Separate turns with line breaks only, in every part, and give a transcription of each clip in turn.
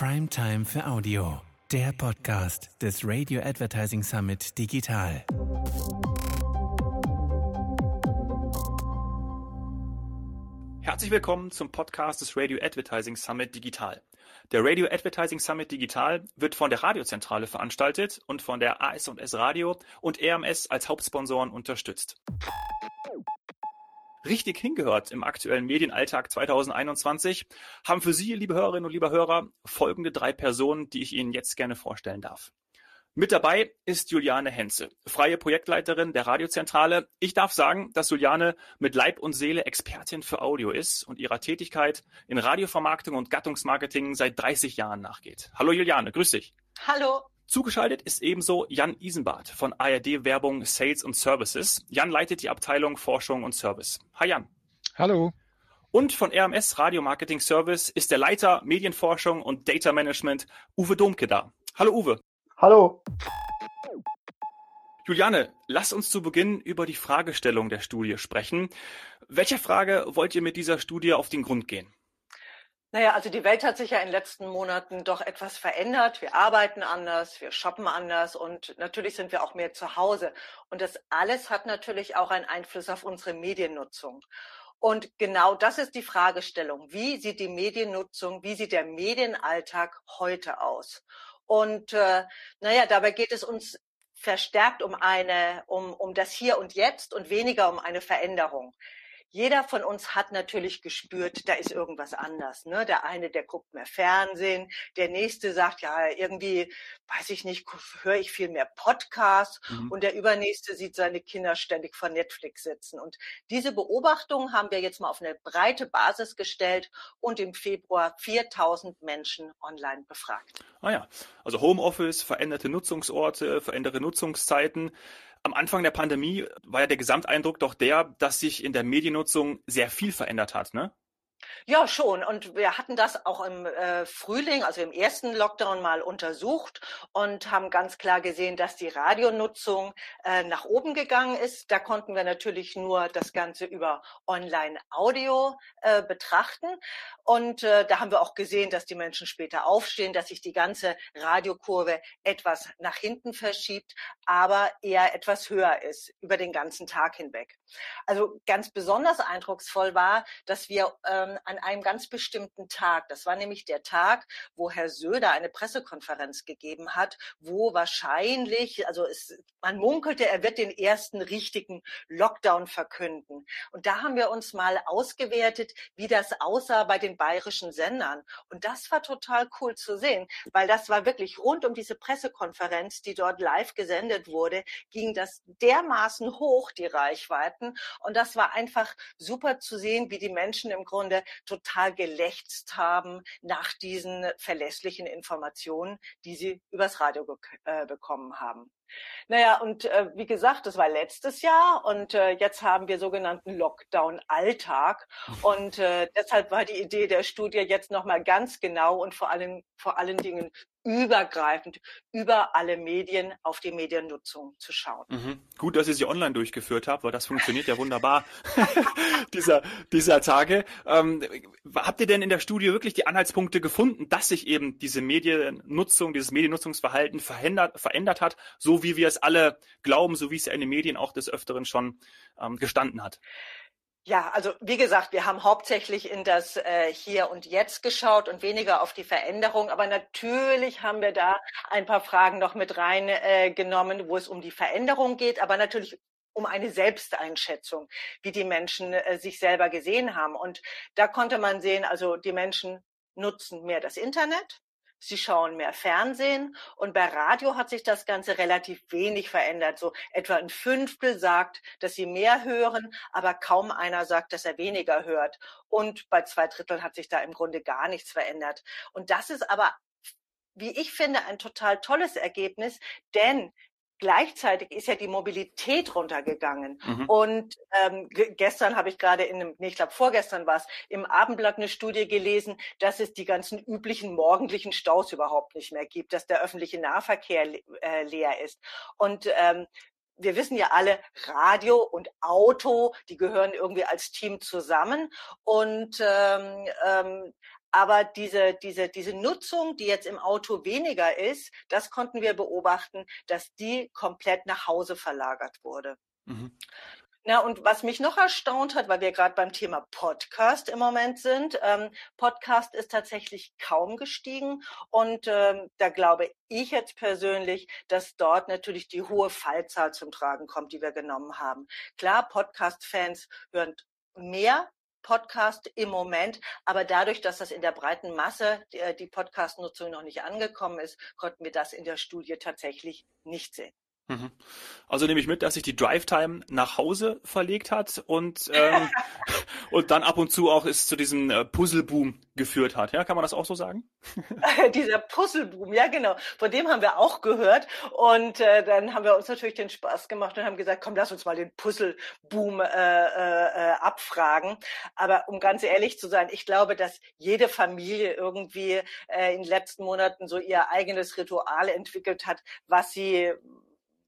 Primetime für Audio, der Podcast des Radio Advertising Summit Digital.
Herzlich willkommen zum Podcast des Radio Advertising Summit Digital. Der Radio Advertising Summit Digital wird von der Radiozentrale veranstaltet und von der AS&S Radio und RMS als Hauptsponsoren unterstützt. Richtig hingehört im aktuellen Medienalltag 2021 haben für Sie, liebe Hörerinnen und liebe Hörer, folgende drei Personen, die ich Ihnen jetzt gerne vorstellen darf. Mit dabei ist Juliane Henze, freie Projektleiterin der Radiozentrale. Ich darf sagen, dass Juliane mit Leib und Seele Expertin für Audio ist und ihrer Tätigkeit in Radiovermarktung und Gattungsmarketing seit 30 Jahren nachgeht. Hallo Juliane, grüß dich.
Hallo.
Zugeschaltet ist ebenso Jan Isenbart von ARD Werbung Sales und Services. Jan leitet die Abteilung Forschung und Service. Hi Jan.
Hallo.
Und von RMS Radio Marketing Service ist der Leiter Medienforschung und Data Management Uwe Domke da. Hallo Uwe.
Hallo.
Juliane, lass uns zu Beginn über die Fragestellung der Studie sprechen. Welcher Frage wollt ihr mit dieser Studie auf den Grund gehen?
Naja, also die Welt hat sich ja in den letzten Monaten doch etwas verändert. Wir arbeiten anders, wir shoppen anders und natürlich sind wir auch mehr zu Hause. Und das alles hat natürlich auch einen Einfluss auf unsere Mediennutzung. Und genau das ist die Fragestellung. Wie sieht die Mediennutzung, wie sieht der Medienalltag heute aus? Und äh, naja, dabei geht es uns verstärkt um eine, um, um das Hier und Jetzt und weniger um eine Veränderung jeder von uns hat natürlich gespürt, da ist irgendwas anders. Ne? Der eine, der guckt mehr Fernsehen, der nächste sagt, ja, irgendwie, weiß ich nicht, höre ich viel mehr Podcasts mhm. und der übernächste sieht seine Kinder ständig vor Netflix sitzen. Und diese Beobachtungen haben wir jetzt mal auf eine breite Basis gestellt und im Februar 4000 Menschen online befragt.
Ah ja, also Homeoffice, veränderte Nutzungsorte, veränderte Nutzungszeiten. Am Anfang der Pandemie war ja der Gesamteindruck doch der, dass sich in der Mediennutzung sehr viel verändert hat, ne?
Ja, schon. Und wir hatten das auch im äh, Frühling, also im ersten Lockdown mal untersucht und haben ganz klar gesehen, dass die Radionutzung äh, nach oben gegangen ist. Da konnten wir natürlich nur das Ganze über Online-Audio äh, betrachten. Und äh, da haben wir auch gesehen, dass die Menschen später aufstehen, dass sich die ganze Radiokurve etwas nach hinten verschiebt, aber eher etwas höher ist über den ganzen Tag hinweg. Also ganz besonders eindrucksvoll war, dass wir ähm, an einem ganz bestimmten Tag, das war nämlich der Tag, wo Herr Söder eine Pressekonferenz gegeben hat, wo wahrscheinlich, also es, man munkelte, er wird den ersten richtigen Lockdown verkünden. Und da haben wir uns mal ausgewertet, wie das aussah bei den bayerischen Sendern. Und das war total cool zu sehen, weil das war wirklich rund um diese Pressekonferenz, die dort live gesendet wurde, ging das dermaßen hoch, die Reichweiten. Und das war einfach super zu sehen, wie die Menschen im Grunde total gelächzt haben nach diesen verlässlichen Informationen, die sie übers Radio äh, bekommen haben. Naja, und äh, wie gesagt, das war letztes Jahr und äh, jetzt haben wir sogenannten Lockdown-Alltag. Und äh, deshalb war die Idee der Studie jetzt nochmal ganz genau und vor allem vor allen Dingen übergreifend über alle Medien auf die Mediennutzung zu schauen.
Mhm. Gut, dass ihr sie online durchgeführt habt, weil das funktioniert ja wunderbar dieser, dieser Tage. Ähm, habt ihr denn in der Studie wirklich die Anhaltspunkte gefunden, dass sich eben diese Mediennutzung, dieses Mediennutzungsverhalten verändert, verändert hat, so wie wir es alle glauben, so wie es ja in den Medien auch des Öfteren schon ähm, gestanden hat?
Ja, also wie gesagt, wir haben hauptsächlich in das äh, Hier und Jetzt geschaut und weniger auf die Veränderung. Aber natürlich haben wir da ein paar Fragen noch mit reingenommen, äh, wo es um die Veränderung geht, aber natürlich um eine Selbsteinschätzung, wie die Menschen äh, sich selber gesehen haben. Und da konnte man sehen, also die Menschen nutzen mehr das Internet, Sie schauen mehr Fernsehen und bei Radio hat sich das Ganze relativ wenig verändert. So etwa ein Fünftel sagt, dass sie mehr hören, aber kaum einer sagt, dass er weniger hört. Und bei zwei Dritteln hat sich da im Grunde gar nichts verändert. Und das ist aber wie ich finde, ein total tolles Ergebnis, denn Gleichzeitig ist ja die Mobilität runtergegangen. Mhm. Und ähm, gestern habe ich gerade in einem, nee, ich glaube vorgestern war es, im Abendblatt eine Studie gelesen, dass es die ganzen üblichen morgendlichen Staus überhaupt nicht mehr gibt, dass der öffentliche Nahverkehr äh, leer ist. Und ähm, wir wissen ja alle, Radio und Auto, die gehören irgendwie als Team zusammen. Und ähm, ähm, aber diese, diese, diese Nutzung, die jetzt im Auto weniger ist, das konnten wir beobachten, dass die komplett nach Hause verlagert wurde. Mhm. Na, und was mich noch erstaunt hat, weil wir gerade beim Thema Podcast im Moment sind, ähm, Podcast ist tatsächlich kaum gestiegen. Und ähm, da glaube ich jetzt persönlich, dass dort natürlich die hohe Fallzahl zum Tragen kommt, die wir genommen haben. Klar, Podcast-Fans hören mehr Podcast im Moment, aber dadurch, dass das in der breiten Masse die, äh, die Podcast-Nutzung noch nicht angekommen ist, konnten wir das in der Studie tatsächlich nicht sehen.
Mhm. Also nehme ich mit, dass sich die Drive-Time nach Hause verlegt hat und, ähm, und dann ab und zu auch es zu diesem äh, Puzzle-Boom geführt hat. Ja, kann man das auch so sagen?
Dieser Puzzle-Boom, ja genau. Von dem haben wir auch gehört. Und äh, dann haben wir uns natürlich den Spaß gemacht und haben gesagt, komm, lass uns mal den Puzzle-Boom äh, äh, abfragen. Aber um ganz ehrlich zu sein, ich glaube, dass jede Familie irgendwie äh, in den letzten Monaten so ihr eigenes Ritual entwickelt hat, was sie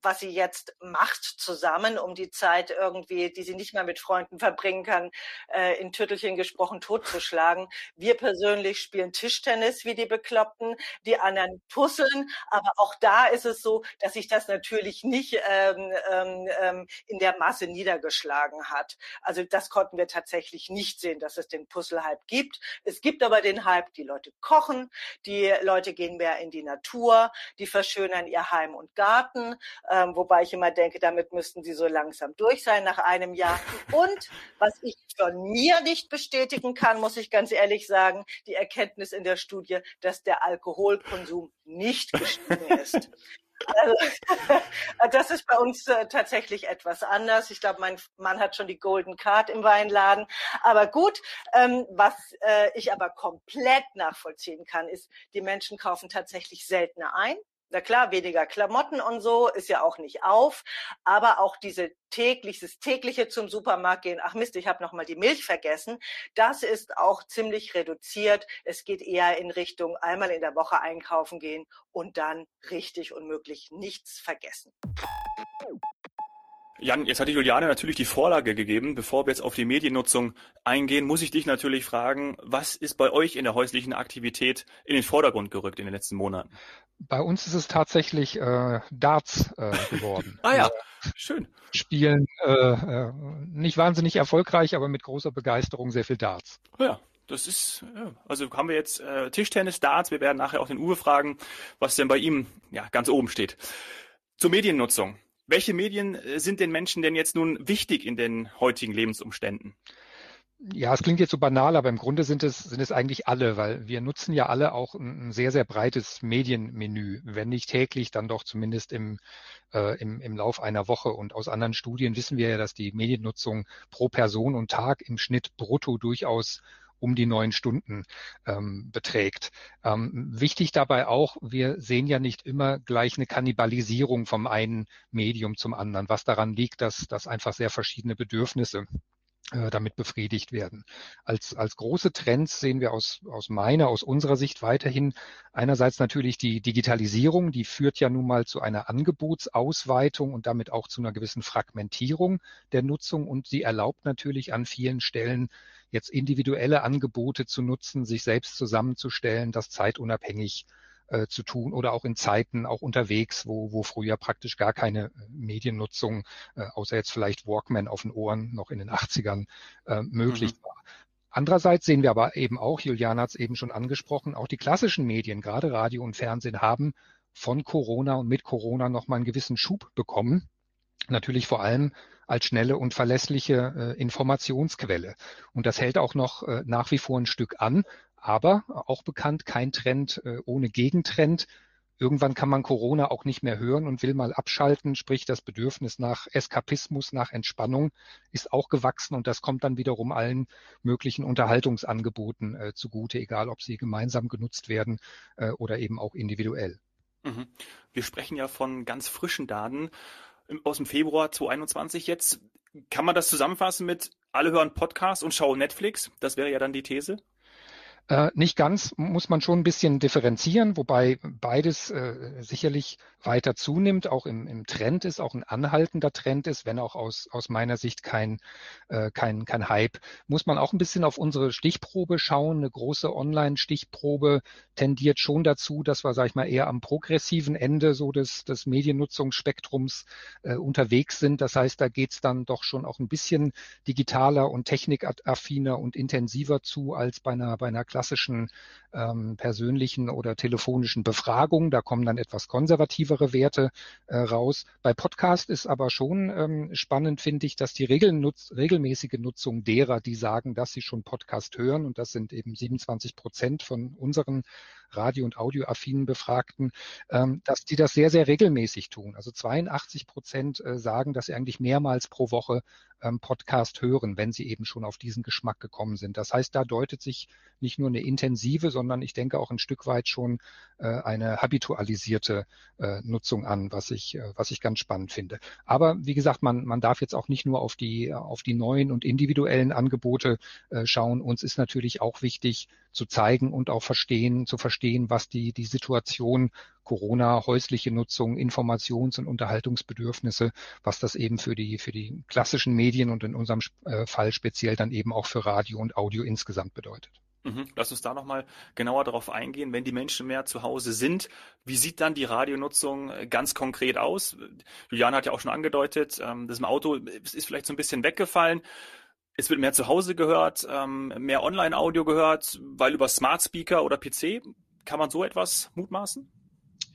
was sie jetzt macht zusammen, um die Zeit irgendwie, die sie nicht mehr mit Freunden verbringen kann, äh, in Tüttelchen gesprochen totzuschlagen. Wir persönlich spielen Tischtennis wie die Bekloppten, die anderen puzzeln, aber auch da ist es so, dass sich das natürlich nicht ähm, ähm, ähm, in der Masse niedergeschlagen hat. Also das konnten wir tatsächlich nicht sehen, dass es den Puzzle-Hype gibt. Es gibt aber den Hype, die Leute kochen, die Leute gehen mehr in die Natur, die verschönern ihr Heim und Garten ähm, wobei ich immer denke, damit müssten sie so langsam durch sein nach einem Jahr. Und was ich von mir nicht bestätigen kann, muss ich ganz ehrlich sagen, die Erkenntnis in der Studie, dass der Alkoholkonsum nicht gestiegen ist. Also, das ist bei uns äh, tatsächlich etwas anders. Ich glaube, mein Mann hat schon die Golden Card im Weinladen. Aber gut, ähm, was äh, ich aber komplett nachvollziehen kann, ist, die Menschen kaufen tatsächlich seltener ein. Na klar, weniger Klamotten und so ist ja auch nicht auf, aber auch diese täglich, das tägliche zum Supermarkt gehen, ach Mist, ich habe noch mal die Milch vergessen, das ist auch ziemlich reduziert. Es geht eher in Richtung einmal in der Woche einkaufen gehen und dann richtig unmöglich nichts vergessen.
Jan, jetzt hat die Juliane natürlich die Vorlage gegeben. Bevor wir jetzt auf die Mediennutzung eingehen, muss ich dich natürlich fragen, was ist bei euch in der häuslichen Aktivität in den Vordergrund gerückt in den letzten Monaten?
Bei uns ist es tatsächlich äh, Darts äh, geworden.
ah ja, schön.
Spielen äh, äh, nicht wahnsinnig erfolgreich, aber mit großer Begeisterung sehr viel Darts.
Ja, das ist, also haben wir jetzt äh, Tischtennis, Darts. Wir werden nachher auch den Uwe fragen, was denn bei ihm ja ganz oben steht. Zur Mediennutzung. Welche Medien äh, sind den Menschen denn jetzt nun wichtig in den heutigen Lebensumständen?
Ja, es klingt jetzt so banal, aber im Grunde sind es, sind es eigentlich alle, weil wir nutzen ja alle auch ein, sehr, sehr breites Medienmenü. Wenn nicht täglich, dann doch zumindest im, äh, im, im Lauf einer Woche. Und aus anderen Studien wissen wir ja, dass die Mediennutzung pro Person und Tag im Schnitt brutto durchaus um die neun Stunden ähm, beträgt. Ähm, wichtig dabei auch, wir sehen ja nicht immer gleich eine Kannibalisierung vom einen Medium zum anderen, was daran liegt, dass, dass einfach sehr verschiedene Bedürfnisse äh, damit befriedigt werden. Als, als große Trends sehen wir aus, aus meiner, aus unserer Sicht weiterhin einerseits natürlich die Digitalisierung, die führt ja nun mal zu einer Angebotsausweitung und damit auch zu einer gewissen Fragmentierung der Nutzung und sie erlaubt natürlich an vielen Stellen jetzt individuelle Angebote zu nutzen, sich selbst zusammenzustellen, das zeitunabhängig äh, zu tun oder auch in Zeiten auch unterwegs, wo, wo früher praktisch gar keine äh, Mediennutzung, äh, außer jetzt vielleicht Walkman auf den Ohren noch in den 80ern äh, möglich mhm. war. Andererseits sehen wir aber eben auch, Juliana hat es eben schon angesprochen, auch die klassischen Medien, gerade Radio und Fernsehen, haben von Corona und mit Corona nochmal einen gewissen Schub bekommen. Natürlich vor allem als schnelle und verlässliche äh, Informationsquelle. Und das hält auch noch äh, nach wie vor ein Stück an. Aber auch bekannt, kein Trend äh, ohne Gegentrend. Irgendwann kann man Corona auch nicht mehr hören und will mal abschalten, sprich das Bedürfnis nach Eskapismus, nach Entspannung ist auch gewachsen und das kommt dann wiederum allen möglichen Unterhaltungsangeboten äh, zugute, egal ob sie gemeinsam genutzt werden äh, oder eben auch individuell.
Mhm. Wir sprechen ja von ganz frischen Daten aus dem Februar 2021 jetzt. Kann man das zusammenfassen mit alle hören Podcast und schauen Netflix? Das wäre ja dann die These.
Äh, nicht ganz, muss man schon ein bisschen differenzieren, wobei beides äh, sicherlich weiter zunimmt, auch im, im Trend ist, auch ein anhaltender Trend ist, wenn auch aus, aus meiner Sicht kein, äh, kein, kein Hype. Muss man auch ein bisschen auf unsere Stichprobe schauen. Eine große Online-Stichprobe tendiert schon dazu, dass wir, sag ich mal, eher am progressiven Ende so des, des Mediennutzungsspektrums äh, unterwegs sind. Das heißt, da geht's dann doch schon auch ein bisschen digitaler und technikaffiner und intensiver zu als bei einer, bei einer klassischen ähm, persönlichen oder telefonischen Befragung. Da kommen dann etwas konservativere Werte äh, raus. Bei Podcast ist aber schon ähm, spannend, finde ich, dass die Regelnutz regelmäßige Nutzung derer, die sagen, dass sie schon Podcast hören, und das sind eben 27 Prozent von unseren radio- und audioaffinen Befragten, ähm, dass die das sehr, sehr regelmäßig tun. Also 82 Prozent äh, sagen, dass sie eigentlich mehrmals pro Woche ähm, Podcast hören, wenn sie eben schon auf diesen Geschmack gekommen sind. Das heißt, da deutet sich nicht nur eine intensive, sondern ich denke auch ein Stück weit schon äh, eine habitualisierte äh, Nutzung an, was ich, äh, was ich ganz spannend finde. Aber wie gesagt, man, man darf jetzt auch nicht nur auf die, auf die neuen und individuellen Angebote äh, schauen. Uns ist natürlich auch wichtig zu zeigen und auch verstehen, zu verstehen, was die, die Situation Corona, häusliche Nutzung, Informations- und Unterhaltungsbedürfnisse, was das eben für die, für die klassischen Medien und in unserem äh, Fall speziell dann eben auch für Radio und Audio insgesamt bedeutet.
Mhm. Lass uns da nochmal genauer darauf eingehen. Wenn die Menschen mehr zu Hause sind, wie sieht dann die Radionutzung äh, ganz konkret aus? Juliane hat ja auch schon angedeutet, ähm, das im Auto ist vielleicht so ein bisschen weggefallen. Es wird mehr zu Hause gehört, ähm, mehr Online-Audio gehört, weil über Smart Speaker oder PC kann man so etwas mutmaßen?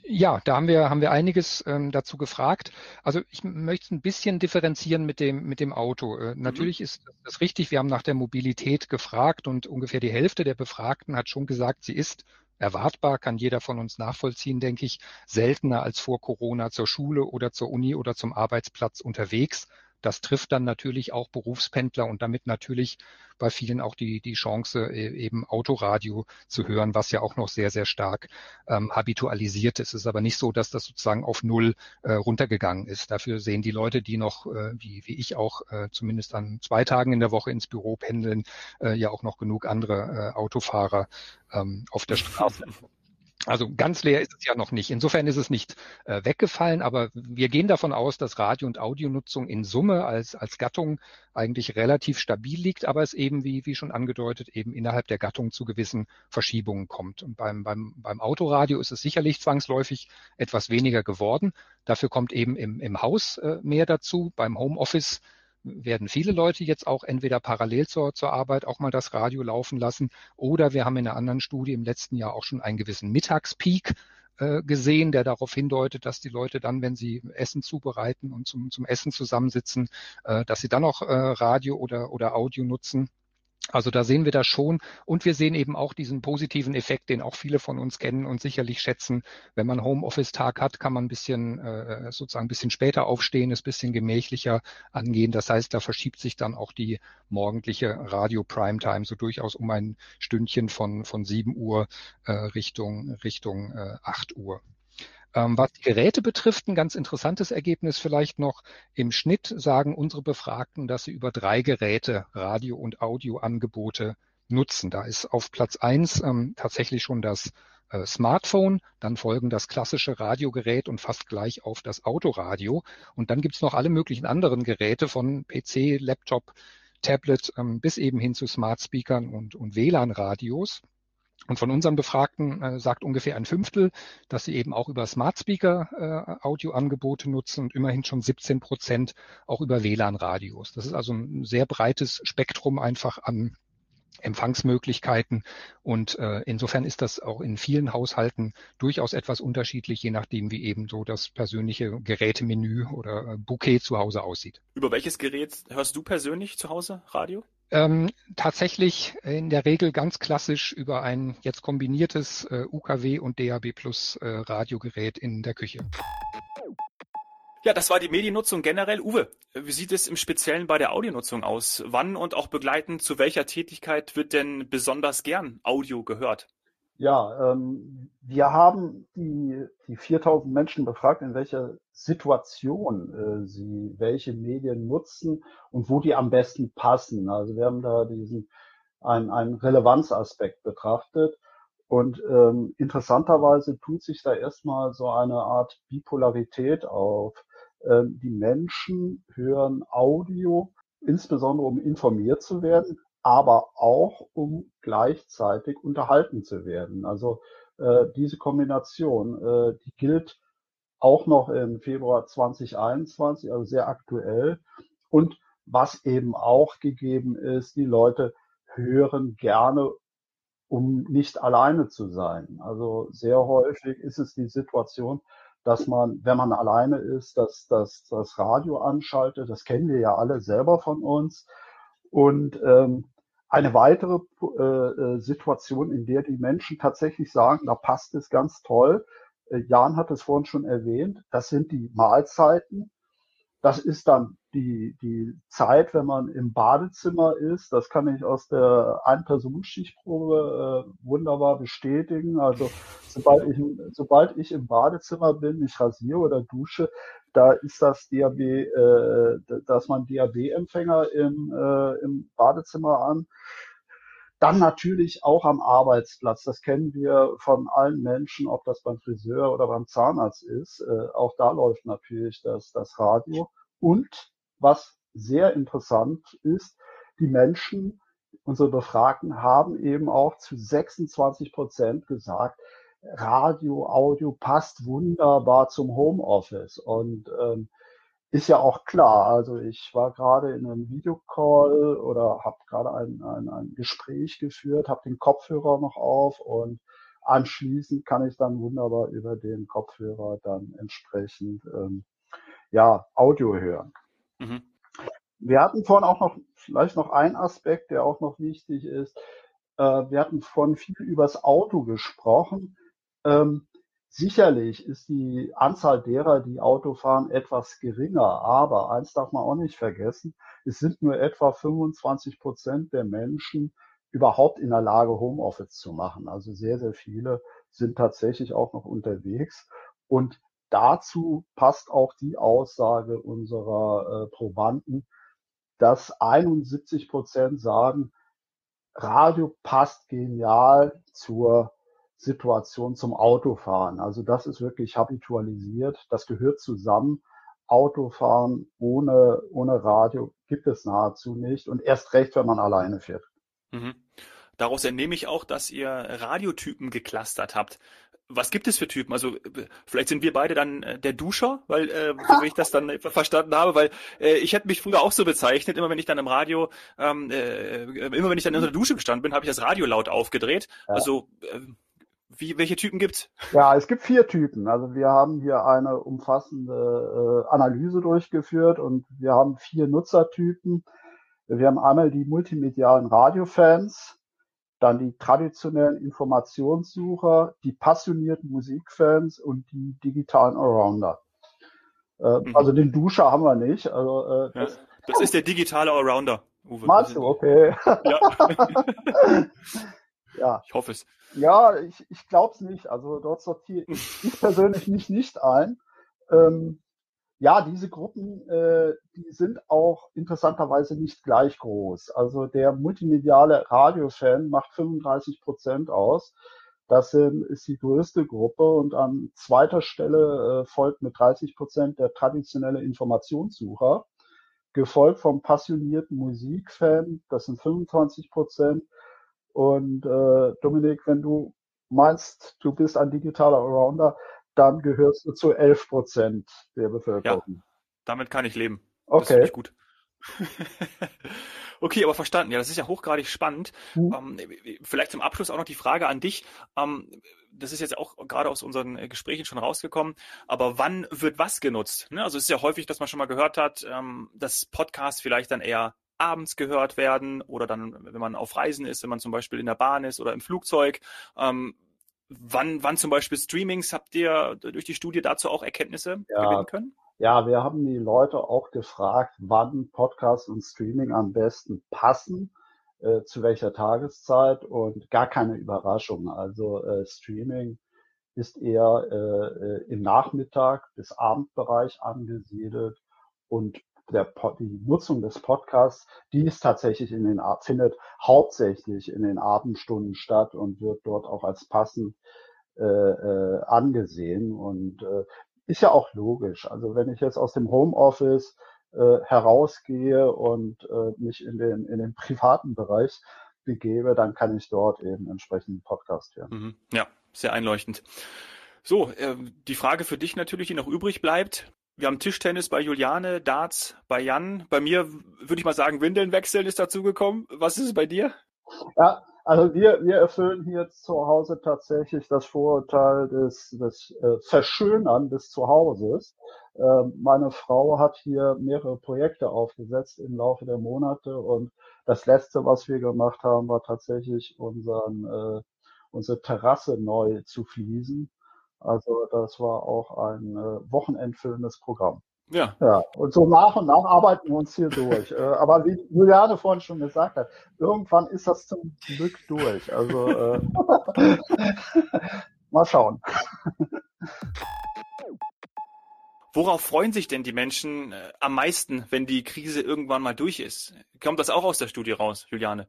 Ja, da haben wir, haben wir einiges ähm, dazu gefragt. Also ich möchte es ein bisschen differenzieren mit dem, mit dem Auto. Äh, mhm. natürlich ist das richtig. Wir haben nach der Mobilität gefragt und ungefähr die Hälfte der Befragten hat schon gesagt, sie ist erwartbar, kann jeder von uns nachvollziehen, denke ich, seltener als vor Corona zur Schule oder zur Uni oder zum Arbeitsplatz unterwegs. Das trifft dann natürlich auch Berufspendler und damit natürlich bei vielen auch die, die Chance, e, eben Autoradio zu hören, was ja auch noch sehr, sehr stark ähm, habitualisiert ist. Es ist aber nicht so, dass das sozusagen auf Null äh, runtergegangen ist. Dafür sehen die Leute, die noch, äh, wie, wie ich auch, äh, zumindest an zwei Tagen in der Woche ins Büro pendeln, äh, ja auch noch genug andere äh, Autofahrer ähm, auf der Straße. Also ganz leer ist es ja noch nicht. Insofern ist es nicht äh, weggefallen, aber wir gehen davon aus, dass Radio- und Audionutzung in Summe als, als Gattung eigentlich relativ stabil liegt, aber es eben, wie, wie schon angedeutet, eben innerhalb der Gattung zu gewissen Verschiebungen kommt. Und beim, beim, beim Autoradio ist es sicherlich zwangsläufig etwas weniger geworden. Dafür kommt eben im, im Haus äh, mehr dazu. Beim Homeoffice werden viele Leute jetzt auch entweder parallel zur, zur Arbeit auch mal das Radio laufen lassen oder wir haben in einer anderen Studie im letzten Jahr auch schon einen gewissen Mittagspeak äh, gesehen, der darauf hindeutet, dass die Leute dann, wenn sie Essen zubereiten und zum, zum Essen zusammensitzen, äh, dass sie dann auch äh, Radio oder, oder Audio nutzen. Also da sehen wir das schon und wir sehen eben auch diesen positiven Effekt, den auch viele von uns kennen und sicherlich schätzen. Wenn man Homeoffice-Tag hat, kann man ein bisschen äh, sozusagen ein bisschen später aufstehen, es bisschen gemächlicher angehen. Das heißt, da verschiebt sich dann auch die morgendliche Radio-Primetime so durchaus um ein Stündchen von von 7 Uhr äh, Richtung Richtung äh, 8 Uhr. Ähm, was die Geräte betrifft, ein ganz interessantes Ergebnis vielleicht noch. Im Schnitt sagen unsere Befragten, dass sie über drei Geräte Radio- und Audioangebote nutzen. Da ist auf Platz eins ähm, tatsächlich schon das äh, Smartphone, dann folgen das klassische Radiogerät und fast gleich auf das Autoradio. Und dann gibt's noch alle möglichen anderen Geräte von PC, Laptop, Tablet ähm, bis eben hin zu Smart Speakern und, und WLAN-Radios. Und von unseren Befragten äh, sagt ungefähr ein Fünftel, dass sie eben auch über Smart Speaker äh, Audioangebote nutzen und immerhin schon 17 Prozent auch über WLAN-Radios. Das ist also ein sehr breites Spektrum einfach an Empfangsmöglichkeiten. Und äh, insofern ist das auch in vielen Haushalten durchaus etwas unterschiedlich, je nachdem, wie eben so das persönliche Gerätemenü oder äh, Bouquet zu Hause aussieht.
Über welches Gerät hörst du persönlich zu Hause Radio?
Ähm, tatsächlich in der Regel ganz klassisch über ein jetzt kombiniertes äh, UKW und DAB Plus äh, Radiogerät in der Küche.
Ja, das war die Mediennutzung generell. Uwe, wie sieht es im Speziellen bei der Audionutzung aus? Wann und auch begleitend zu welcher Tätigkeit wird denn besonders gern Audio gehört?
Ja, ähm, wir haben die, die 4000 Menschen befragt, in welcher Situation äh, sie welche Medien nutzen und wo die am besten passen. Also wir haben da diesen ein, ein Relevanzaspekt betrachtet. Und ähm, interessanterweise tut sich da erstmal so eine Art Bipolarität auf. Ähm, die Menschen hören Audio, insbesondere um informiert zu werden, aber auch um gleichzeitig unterhalten zu werden. Also äh, diese Kombination, äh, die gilt auch noch im Februar 2021, also sehr aktuell. Und was eben auch gegeben ist, die Leute hören gerne, um nicht alleine zu sein. Also sehr häufig ist es die Situation, dass man, wenn man alleine ist, dass, dass das Radio anschaltet. Das kennen wir ja alle selber von uns. Und ähm, eine weitere äh, äh Situation, in der die Menschen tatsächlich sagen, da passt es ganz toll. Äh, Jan hat es vorhin schon erwähnt, das sind die Mahlzeiten. Das ist dann die, die Zeit, wenn man im Badezimmer ist. Das kann ich aus der Ein-Personen-Stichprobe äh, wunderbar bestätigen. Also sobald ich, sobald ich im Badezimmer bin, mich rasiere oder dusche, da ist das DAB, äh, dass man DAB-Empfänger im, äh, im Badezimmer an. Dann natürlich auch am Arbeitsplatz. Das kennen wir von allen Menschen, ob das beim Friseur oder beim Zahnarzt ist. Äh, auch da läuft natürlich das, das Radio. Und was sehr interessant ist, die Menschen, unsere Befragten, haben eben auch zu 26 Prozent gesagt, Radio, Audio passt wunderbar zum Homeoffice. Und ähm, ist ja auch klar. Also ich war gerade in einem Videocall oder habe gerade ein, ein, ein Gespräch geführt, habe den Kopfhörer noch auf und anschließend kann ich dann wunderbar über den Kopfhörer dann entsprechend ähm, ja Audio hören. Mhm. Wir hatten vorhin auch noch vielleicht noch einen Aspekt, der auch noch wichtig ist. Äh, wir hatten vorhin viel übers Auto gesprochen. Ähm, Sicherlich ist die Anzahl derer, die Auto fahren, etwas geringer. Aber eins darf man auch nicht vergessen. Es sind nur etwa 25 Prozent der Menschen überhaupt in der Lage, Homeoffice zu machen. Also sehr, sehr viele sind tatsächlich auch noch unterwegs. Und dazu passt auch die Aussage unserer äh, Probanden, dass 71 Prozent sagen, Radio passt genial zur Situation zum Autofahren. Also das ist wirklich habitualisiert. Das gehört zusammen. Autofahren ohne, ohne Radio gibt es nahezu nicht und erst recht, wenn man alleine fährt.
Mhm. Daraus entnehme ich auch, dass ihr Radiotypen geklustert habt. Was gibt es für Typen? Also vielleicht sind wir beide dann äh, der Duscher, weil äh, so wie ich das dann verstanden habe, weil äh, ich hätte mich früher auch so bezeichnet, immer wenn ich dann im Radio, ähm, äh, immer wenn ich dann in der Dusche gestanden bin, habe ich das Radio laut aufgedreht. Ja. Also äh, wie, welche Typen gibt's?
Ja, es gibt vier Typen. Also wir haben hier eine umfassende äh, Analyse durchgeführt und wir haben vier Nutzertypen. Wir haben einmal die multimedialen Radiofans, dann die traditionellen Informationssucher, die passionierten Musikfans und die digitalen Allrounder. Äh, mhm. Also den Duscher haben wir nicht. Also,
äh, das, ja, das ist der digitale Allrounder.
Uwe. Meinst du? Okay. Ja.
ja. Ich hoffe es.
Ja, ich, ich glaube es nicht. Also dort sortiere ich, ich persönlich mich nicht ein. Ähm, ja, diese Gruppen, äh, die sind auch interessanterweise nicht gleich groß. Also der multimediale Radiofan macht 35 Prozent aus. Das sind, ist die größte Gruppe und an zweiter Stelle äh, folgt mit 30 Prozent der traditionelle Informationssucher, gefolgt vom passionierten Musikfan, das sind 25 Prozent, und äh, Dominik, wenn du meinst, du bist ein digitaler Allrounder, dann gehörst du zu 11 Prozent der Bevölkerung. Ja,
damit kann ich leben.
Okay. Das
gut. okay, aber verstanden. Ja, das ist ja hochgradig spannend. Mhm. Ähm, vielleicht zum Abschluss auch noch die Frage an dich. Ähm, das ist jetzt auch gerade aus unseren Gesprächen schon rausgekommen. Aber wann wird was genutzt? Ne? Also es ist ja häufig, dass man schon mal gehört hat, ähm, dass Podcasts vielleicht dann eher abends gehört werden oder dann, wenn man auf Reisen ist, wenn man zum Beispiel in der Bahn ist oder im Flugzeug. Ähm, wann, wann zum Beispiel Streamings, habt ihr durch die Studie dazu auch Erkenntnisse ja. gewinnen können?
Ja, wir haben die Leute auch gefragt, wann Podcast und Streaming am besten passen, äh, zu welcher Tageszeit und gar keine Überraschung. Also äh, Streaming ist eher äh, äh im Nachmittag bis Abendbereich angesiedelt und der, die Nutzung des Podcasts, die ist tatsächlich in den, findet hauptsächlich in den Abendstunden statt und wird dort auch als passend äh, äh, angesehen und äh, ist ja auch logisch. Also wenn ich jetzt aus dem Homeoffice äh, herausgehe und äh, mich in den, in den privaten Bereich begebe, dann kann ich dort eben entsprechend Podcast hören.
Mhm. Ja, sehr einleuchtend. So, äh, die Frage für dich natürlich, die noch übrig bleibt. Wir haben Tischtennis bei Juliane, Darts bei Jan. Bei mir würde ich mal sagen, Windeln wechseln ist dazugekommen. Was ist es bei dir?
Ja, also wir, wir erfüllen hier zu Hause tatsächlich das Vorurteil des, des äh, Verschönern des Zuhauses. Äh, meine Frau hat hier mehrere Projekte aufgesetzt im Laufe der Monate und das letzte, was wir gemacht haben, war tatsächlich unseren, äh, unsere Terrasse neu zu fließen. Also das war auch ein äh, wochenendfüllendes Programm.
Ja.
Ja, und so nach und nach arbeiten wir uns hier durch. Äh, aber wie Juliane vorhin schon gesagt hat, irgendwann ist das zum Glück durch. Also äh, mal schauen.
Worauf freuen sich denn die Menschen äh, am meisten, wenn die Krise irgendwann mal durch ist? Kommt das auch aus der Studie raus, Juliane?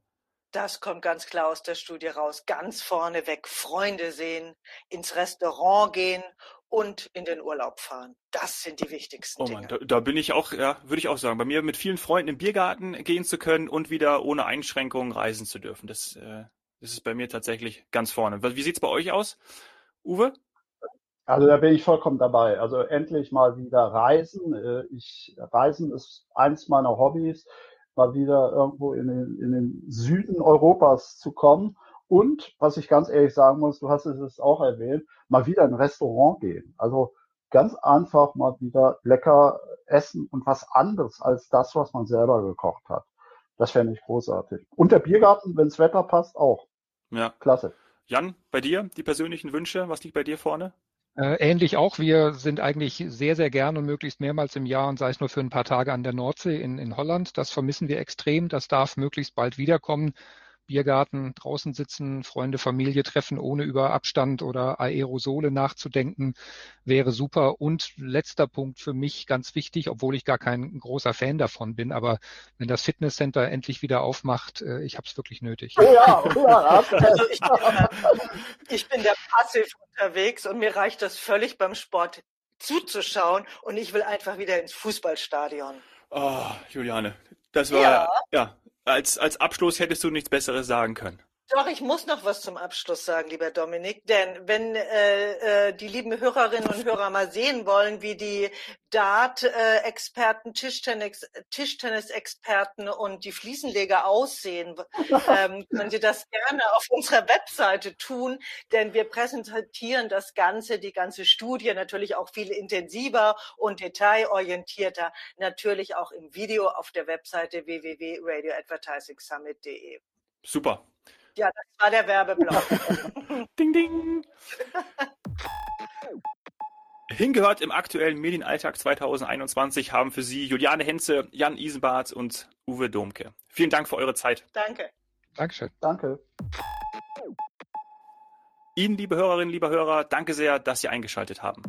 Das kommt ganz klar aus der Studie raus. Ganz vorne weg Freunde sehen, ins Restaurant gehen und in den Urlaub fahren. Das sind die wichtigsten
oh
Dinge.
Mann, da, da, bin ich auch, ja, würde ich auch sagen, bei mir mit vielen Freunden im Biergarten gehen zu können und wieder ohne Einschränkungen reisen zu dürfen. Das, äh, das ist bei mir tatsächlich ganz vorne. Wie sieht's bei euch aus, Uwe?
Also da bin ich vollkommen dabei. Also endlich mal wieder reisen. Äh, ich Reisen ist eins meiner Hobbys, mal wieder irgendwo in den, in den Süden Europas zu kommen und, was ich ganz ehrlich sagen muss, du hast es auch erwähnt, mal wieder in ein Restaurant gehen. Also ganz einfach mal wieder lecker essen und was anderes als das, was man selber gekocht hat. Das fände ich großartig. Und der Biergarten, wenns Wetter passt, auch.
Ja.
Klasse.
Jan, bei dir die persönlichen Wünsche, was liegt bei dir vorne?
Äh, ähnlich auch. Wir sind eigentlich sehr, sehr gern und möglichst mehrmals im Jahr und sei es nur für ein paar Tage an der Nordsee in, in Holland. Das vermissen wir extrem. Das darf möglichst bald wiederkommen. Biergarten draußen sitzen, Freunde, Familie treffen, ohne über Abstand oder Aerosole nachzudenken, wäre super. Und letzter Punkt für mich ganz wichtig, obwohl ich gar kein großer Fan davon bin, aber wenn das Fitnesscenter endlich wieder aufmacht, äh, ich habe es wirklich nötig.
Oh ja, oh ja. Also ich, bin, ich bin der passiv unterwegs und mir reicht das völlig beim Sport zuzuschauen und ich will einfach wieder ins Fußballstadion.
Oh, Juliane, das war ja, ja als, als Abschluss hättest du nichts Besseres sagen können.
Doch, ich muss noch was zum Abschluss sagen, lieber Dominik, denn wenn äh, äh, die lieben Hörerinnen und Hörer mal sehen wollen, wie die Dart-Experten, Tischtennis, Tischtennis-Experten und die Fliesenleger aussehen, ähm, können Sie das gerne auf unserer Webseite tun, denn wir präsentieren das Ganze, die ganze Studie natürlich auch viel intensiver und detailorientierter, natürlich auch im Video auf der Webseite www.radioadvertisingsummit.de.
Super.
Ja, das war der Werbeblock.
ding, ding. Hingehört im aktuellen Medienalltag 2021 haben für Sie Juliane Henze, Jan Isenbart und Uwe Domke. Vielen Dank für eure Zeit.
Danke.
Dankeschön.
Danke.
Ihnen, liebe Hörerinnen, liebe Hörer, danke sehr, dass Sie eingeschaltet haben.